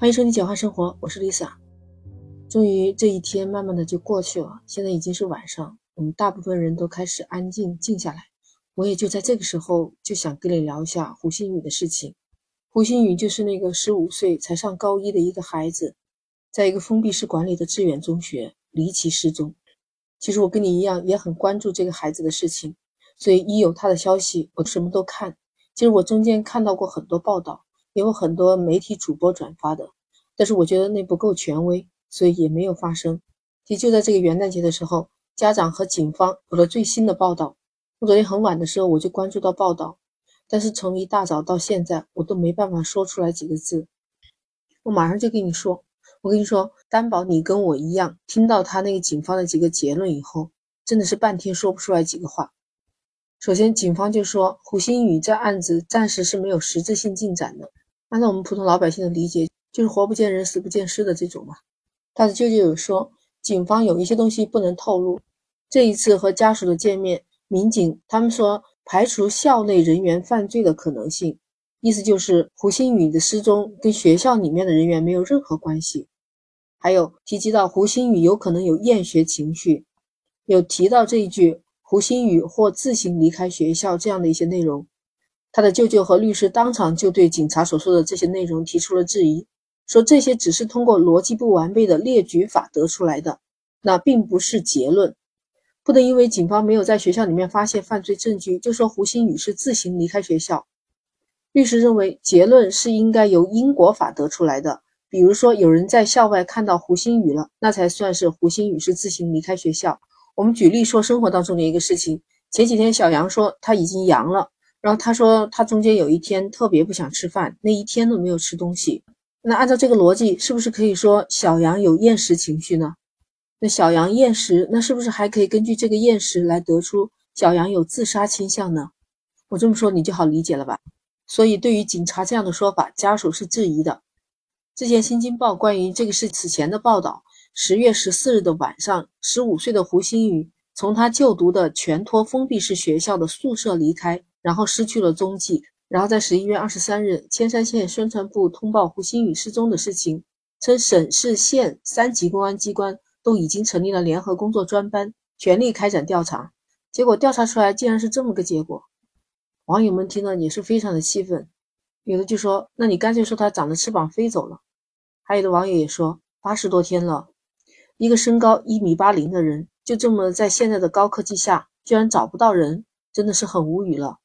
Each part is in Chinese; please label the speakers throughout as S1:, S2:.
S1: 欢迎收听《简化生活》，我是 Lisa。终于这一天慢慢的就过去了，现在已经是晚上，我们大部分人都开始安静静下来。我也就在这个时候就想跟你聊一下胡鑫宇的事情。胡鑫宇就是那个十五岁才上高一的一个孩子，在一个封闭式管理的致远中学离奇失踪。其实我跟你一样也很关注这个孩子的事情，所以一有他的消息，我什么都看。其实我中间看到过很多报道。也有很多媒体主播转发的，但是我觉得那不够权威，所以也没有发生。其实就在这个元旦节的时候，家长和警方有了最新的报道。我昨天很晚的时候我就关注到报道，但是从一大早到现在，我都没办法说出来几个字。我马上就跟你说，我跟你说，担保你跟我一样，听到他那个警方的几个结论以后，真的是半天说不出来几个话。首先，警方就说胡鑫宇这案子暂时是没有实质性进展的。按照我们普通老百姓的理解，就是活不见人，死不见尸的这种嘛。他的舅舅有说，警方有一些东西不能透露。这一次和家属的见面，民警他们说排除校内人员犯罪的可能性，意思就是胡鑫宇的失踪跟学校里面的人员没有任何关系。还有提及到胡鑫宇有可能有厌学情绪，有提到这一句胡鑫宇或自行离开学校这样的一些内容。他的舅舅和律师当场就对警察所说的这些内容提出了质疑，说这些只是通过逻辑不完备的列举法得出来的，那并不是结论。不能因为警方没有在学校里面发现犯罪证据，就说胡鑫宇是自行离开学校。律师认为结论是应该由因果法得出来的，比如说有人在校外看到胡鑫宇了，那才算是胡鑫宇是自行离开学校。我们举例说生活当中的一个事情，前几天小杨说他已经阳了。然后他说，他中间有一天特别不想吃饭，那一天都没有吃东西。那按照这个逻辑，是不是可以说小杨有厌食情绪呢？那小杨厌食，那是不是还可以根据这个厌食来得出小杨有自杀倾向呢？我这么说你就好理解了吧？所以对于警察这样的说法，家属是质疑的。之前《新京报》关于这个事此前的报道，十月十四日的晚上，十五岁的胡鑫宇从他就读的全托封闭式学校的宿舍离开。然后失去了踪迹。然后在十一月二十三日，千山县宣传部通报胡鑫宇失踪的事情，称省市县三级公安机关都已经成立了联合工作专班，全力开展调查。结果调查出来竟然是这么个结果，网友们听了也是非常的气愤，有的就说：“那你干脆说他长着翅膀飞走了。”还有的网友也说：“八十多天了，一个身高一米八零的人，就这么在现在的高科技下，居然找不到人，真的是很无语了。”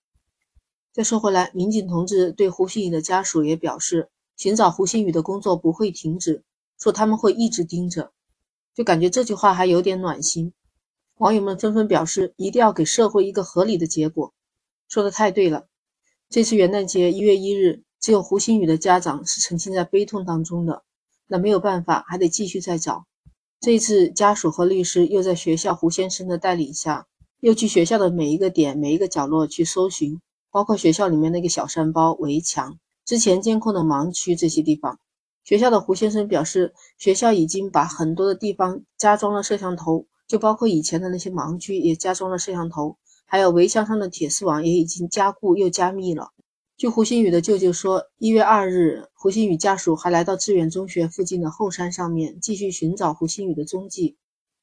S1: 再说回来，民警同志对胡鑫宇的家属也表示，寻找胡鑫宇的工作不会停止，说他们会一直盯着。就感觉这句话还有点暖心。网友们纷纷表示，一定要给社会一个合理的结果。说的太对了。这次元旦节一月一日，只有胡鑫宇的家长是沉浸在悲痛当中的。那没有办法，还得继续再找。这次家属和律师又在学校胡先生的带领下，又去学校的每一个点、每一个角落去搜寻。包括学校里面那个小山包、围墙、之前监控的盲区这些地方，学校的胡先生表示，学校已经把很多的地方加装了摄像头，就包括以前的那些盲区也加装了摄像头，还有围墙上的铁丝网也已经加固又加密了。据胡鑫宇的舅舅说，一月二日，胡鑫宇家属还来到致远中学附近的后山上面继续寻找胡鑫宇的踪迹。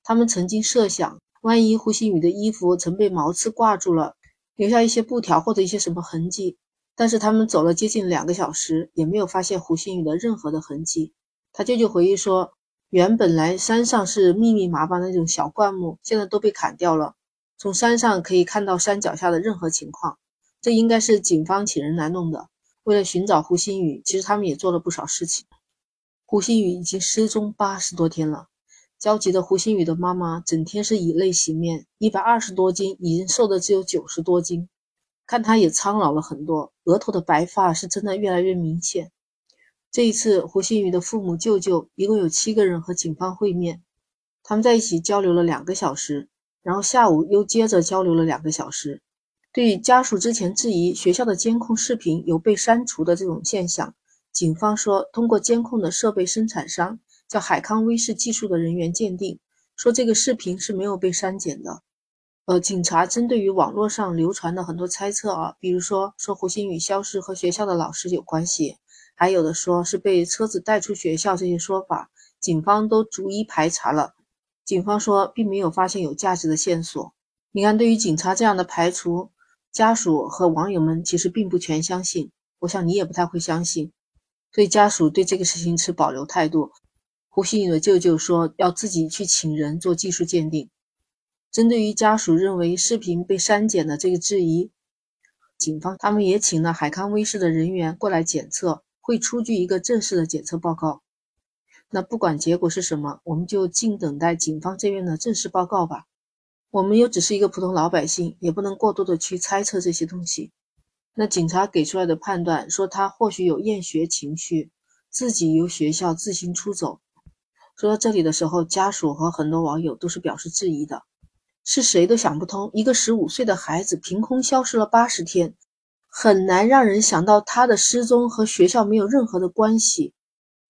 S1: 他们曾经设想，万一胡鑫宇的衣服曾被毛刺挂住了。留下一些布条或者一些什么痕迹，但是他们走了接近两个小时，也没有发现胡鑫宇的任何的痕迹。他舅舅回忆说，原本来山上是密密麻麻的那种小灌木，现在都被砍掉了。从山上可以看到山脚下的任何情况，这应该是警方请人来弄的。为了寻找胡鑫宇，其实他们也做了不少事情。胡鑫宇已经失踪八十多天了。焦急的胡鑫宇的妈妈整天是以泪洗面，一百二十多斤，已经瘦的只有九十多斤，看他也苍老了很多，额头的白发是真的越来越明显。这一次，胡鑫宇的父母、舅舅一共有七个人和警方会面，他们在一起交流了两个小时，然后下午又接着交流了两个小时。对于家属之前质疑学校的监控视频有被删除的这种现象，警方说通过监控的设备生产商。叫海康威视技术的人员鉴定说，这个视频是没有被删减的。呃，警察针对于网络上流传的很多猜测啊，比如说说胡鑫宇消失和学校的老师有关系，还有的说是被车子带出学校，这些说法，警方都逐一排查了。警方说并没有发现有价值的线索。你看，对于警察这样的排除，家属和网友们其实并不全相信。我想你也不太会相信。所以家属对这个事情持保留态度。胡鑫宇的舅舅说要自己去请人做技术鉴定。针对于家属认为视频被删减的这个质疑，警方他们也请了海康威视的人员过来检测，会出具一个正式的检测报告。那不管结果是什么，我们就静等待警方这边的正式报告吧。我们又只是一个普通老百姓，也不能过多的去猜测这些东西。那警察给出来的判断说他或许有厌学情绪，自己由学校自行出走。说到这里的时候，家属和很多网友都是表示质疑的，是谁都想不通，一个十五岁的孩子凭空消失了八十天，很难让人想到他的失踪和学校没有任何的关系。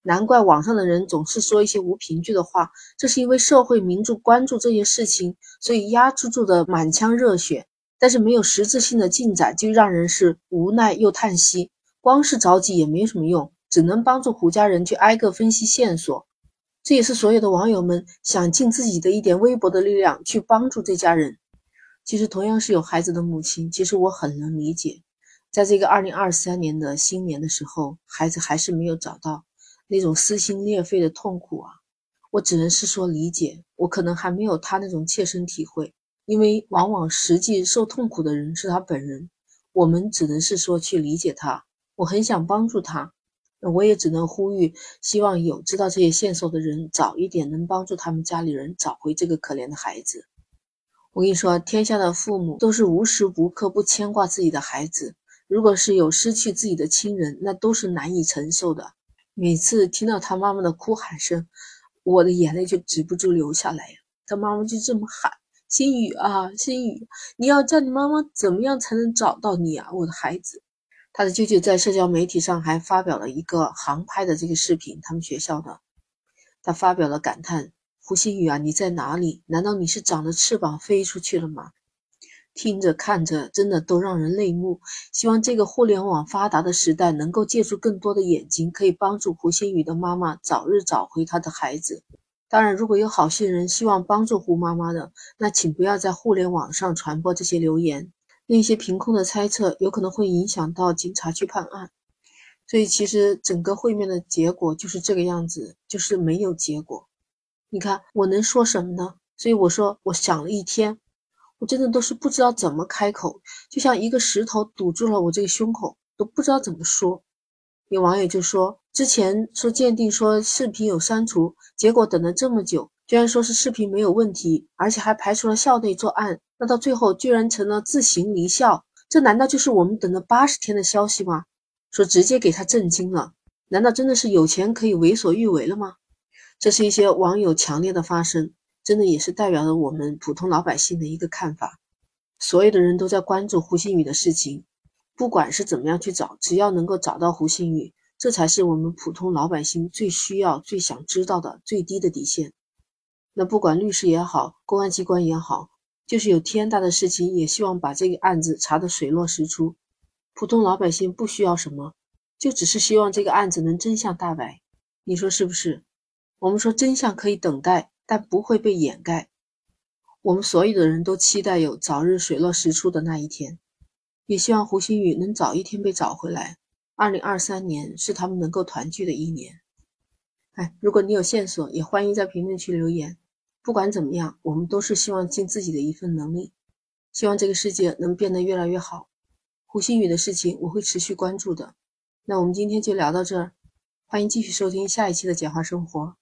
S1: 难怪网上的人总是说一些无凭据的话，这是因为社会民众关注这些事情，所以压制住的满腔热血，但是没有实质性的进展，就让人是无奈又叹息。光是着急也没什么用，只能帮助胡家人去挨个分析线索。这也是所有的网友们想尽自己的一点微薄的力量去帮助这家人。其实，同样是有孩子的母亲，其实我很能理解，在这个二零二三年的新年的时候，孩子还是没有找到，那种撕心裂肺的痛苦啊！我只能是说理解，我可能还没有他那种切身体会，因为往往实际受痛苦的人是他本人，我们只能是说去理解他。我很想帮助他。那我也只能呼吁，希望有知道这些线索的人早一点能帮助他们家里人找回这个可怜的孩子。我跟你说，天下的父母都是无时无刻不牵挂自己的孩子。如果是有失去自己的亲人，那都是难以承受的。每次听到他妈妈的哭喊声，我的眼泪就止不住流下来呀。他妈妈就这么喊：“心雨啊，心雨，你要叫你妈妈怎么样才能找到你啊，我的孩子。”他的舅舅在社交媒体上还发表了一个航拍的这个视频，他们学校的，他发表了感叹：“胡星宇啊，你在哪里？难道你是长了翅膀飞出去了吗？”听着看着，真的都让人泪目。希望这个互联网发达的时代，能够借助更多的眼睛，可以帮助胡星宇的妈妈早日找回他的孩子。当然，如果有好心人希望帮助胡妈妈的，那请不要在互联网上传播这些留言。那些凭空的猜测有可能会影响到警察去判案，所以其实整个会面的结果就是这个样子，就是没有结果。你看我能说什么呢？所以我说我想了一天，我真的都是不知道怎么开口，就像一个石头堵住了我这个胸口，都不知道怎么说。有网友就说，之前说鉴定说视频有删除，结果等了这么久。居然说是视频没有问题，而且还排除了校内作案，那到最后居然成了自行离校，这难道就是我们等了八十天的消息吗？说直接给他震惊了，难道真的是有钱可以为所欲为了吗？这是一些网友强烈的发声，真的也是代表了我们普通老百姓的一个看法。所有的人都在关注胡鑫宇的事情，不管是怎么样去找，只要能够找到胡鑫宇，这才是我们普通老百姓最需要、最想知道的最低的底线。那不管律师也好，公安机关也好，就是有天大的事情，也希望把这个案子查得水落石出。普通老百姓不需要什么，就只是希望这个案子能真相大白。你说是不是？我们说真相可以等待，但不会被掩盖。我们所有的人都期待有早日水落石出的那一天，也希望胡鑫宇能早一天被找回来。二零二三年是他们能够团聚的一年。哎，如果你有线索，也欢迎在评论区留言。不管怎么样，我们都是希望尽自己的一份能力，希望这个世界能变得越来越好。胡鑫宇的事情我会持续关注的。那我们今天就聊到这儿，欢迎继续收听下一期的简化生活。